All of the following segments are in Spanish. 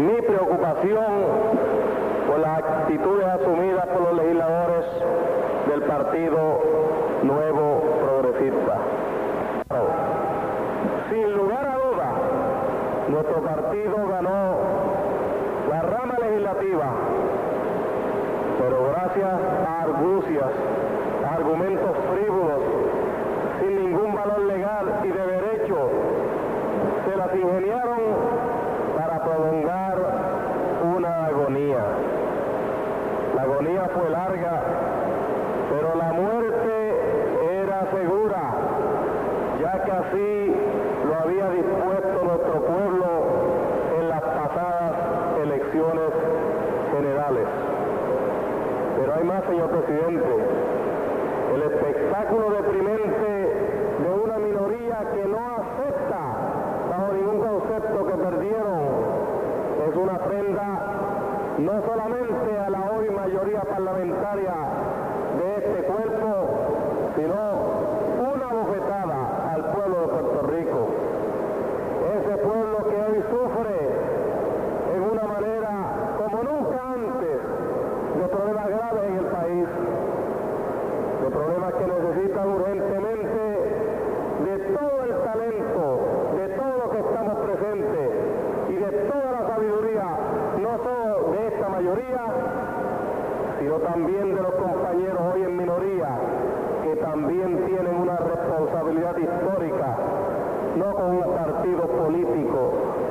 mi preocupación por las actitudes asumidas por los legisladores del Partido Nuevo Progresista. Sin lugar a duda, nuestro partido ganó la rama legislativa, pero gracias a argucias, a argumentos frívolos, sin ningún valor legal y de derecho, se las ingeniaron no solamente a la hoy mayoría parlamentaria de este cuerpo, sino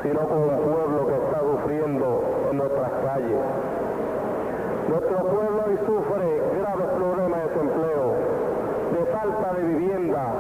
sino con el pueblo que está sufriendo en nuestras calles. Nuestro pueblo hoy sufre graves problemas de desempleo, de falta de vivienda,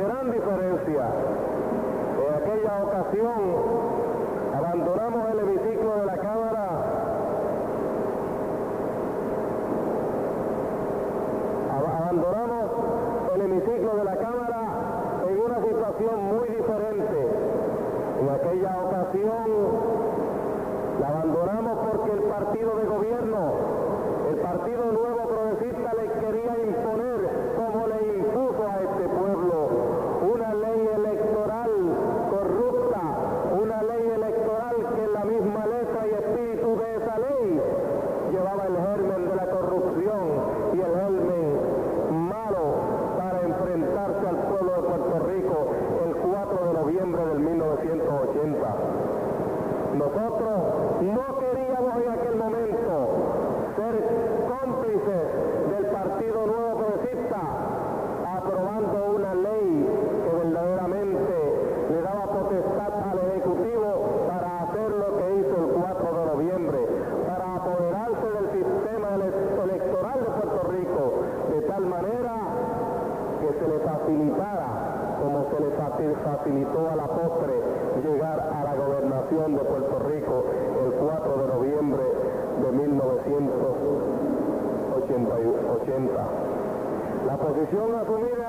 gran diferencia. En aquella ocasión abandonamos el hemiciclo de la Cámara abandonamos el hemiciclo de la Cámara en una situación muy diferente. En aquella ocasión la abandonamos porque el partido de gobierno facilitó a la postre llegar a la gobernación de Puerto Rico el 4 de noviembre de 1980. La posición asumida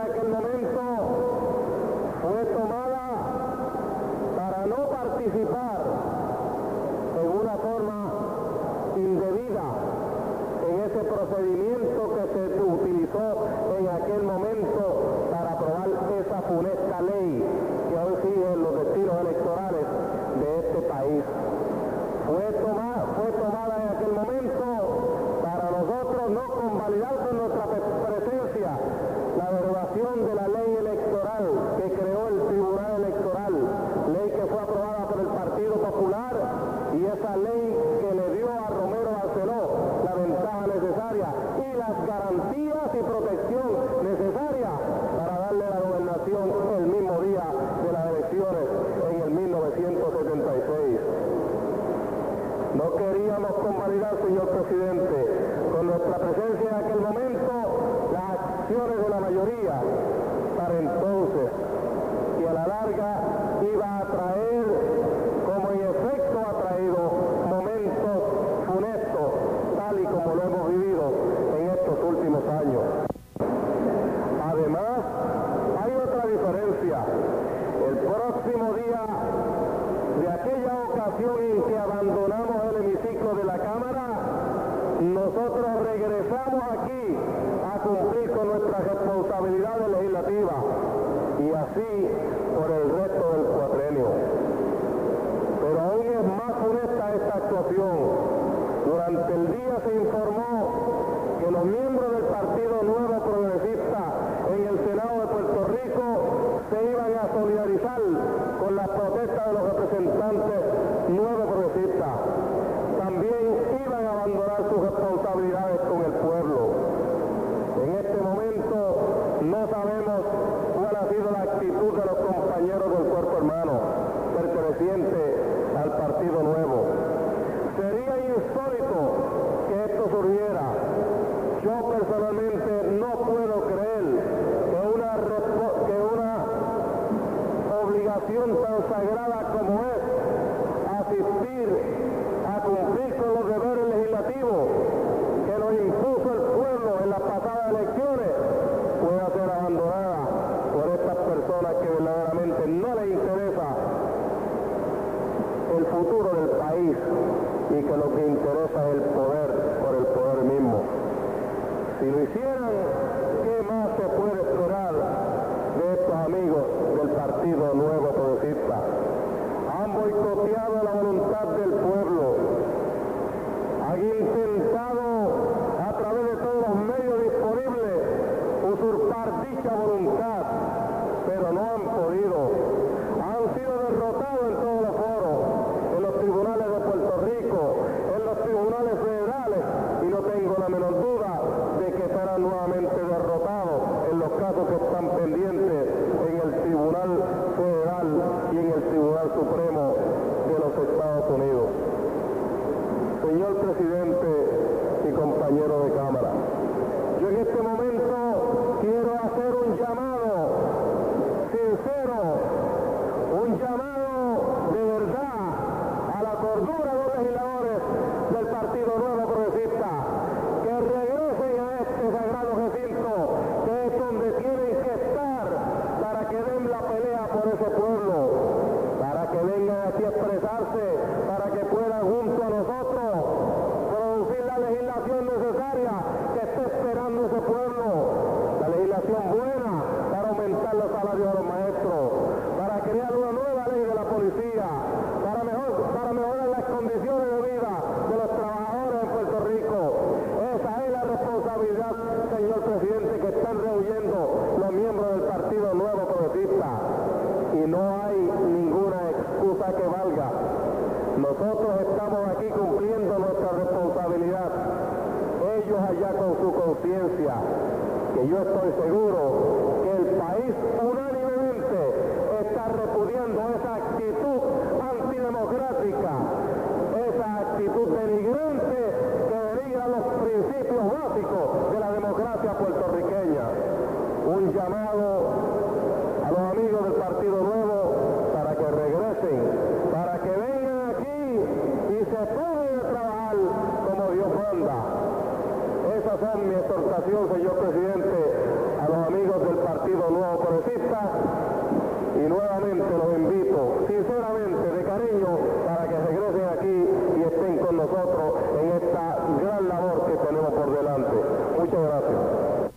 estamos aquí a cumplir con nuestras responsabilidades legislativas y así mano. Si lo hicieron, ¿qué más se puede esperar de estos amigos del Partido Nuevo Progresista? Han boicoteado la voluntad del pueblo. Han intentado, a través de todos los medios disponibles, usurpar dicha voluntad. estoy seguro que el país unánimemente está repudiando esa actitud antidemocrática, esa actitud denigrante que denigra los principios básicos de la democracia puertorriqueña. Un llamado a los amigos del Partido Nuevo para que regresen, para que vengan aquí y se pongan a trabajar como Dios manda esas es mi exhortación, señor presidente, a los amigos del Partido Nuevo Progresista. Y nuevamente los invito, sinceramente, de cariño,